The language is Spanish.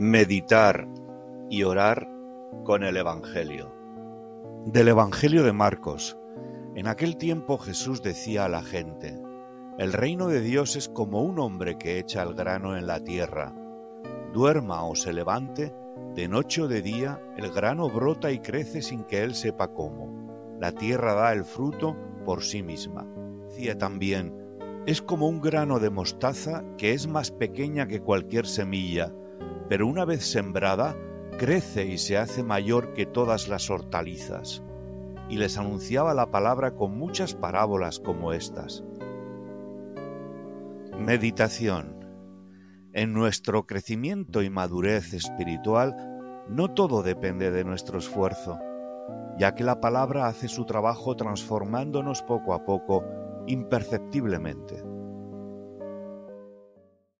Meditar y orar con el Evangelio. Del Evangelio de Marcos. En aquel tiempo Jesús decía a la gente, El reino de Dios es como un hombre que echa el grano en la tierra. Duerma o se levante, de noche o de día, el grano brota y crece sin que él sepa cómo. La tierra da el fruto por sí misma. Decía también, es como un grano de mostaza que es más pequeña que cualquier semilla, pero una vez sembrada, crece y se hace mayor que todas las hortalizas. Y les anunciaba la palabra con muchas parábolas como estas. Meditación. En nuestro crecimiento y madurez espiritual, no todo depende de nuestro esfuerzo, ya que la palabra hace su trabajo transformándonos poco a poco, imperceptiblemente.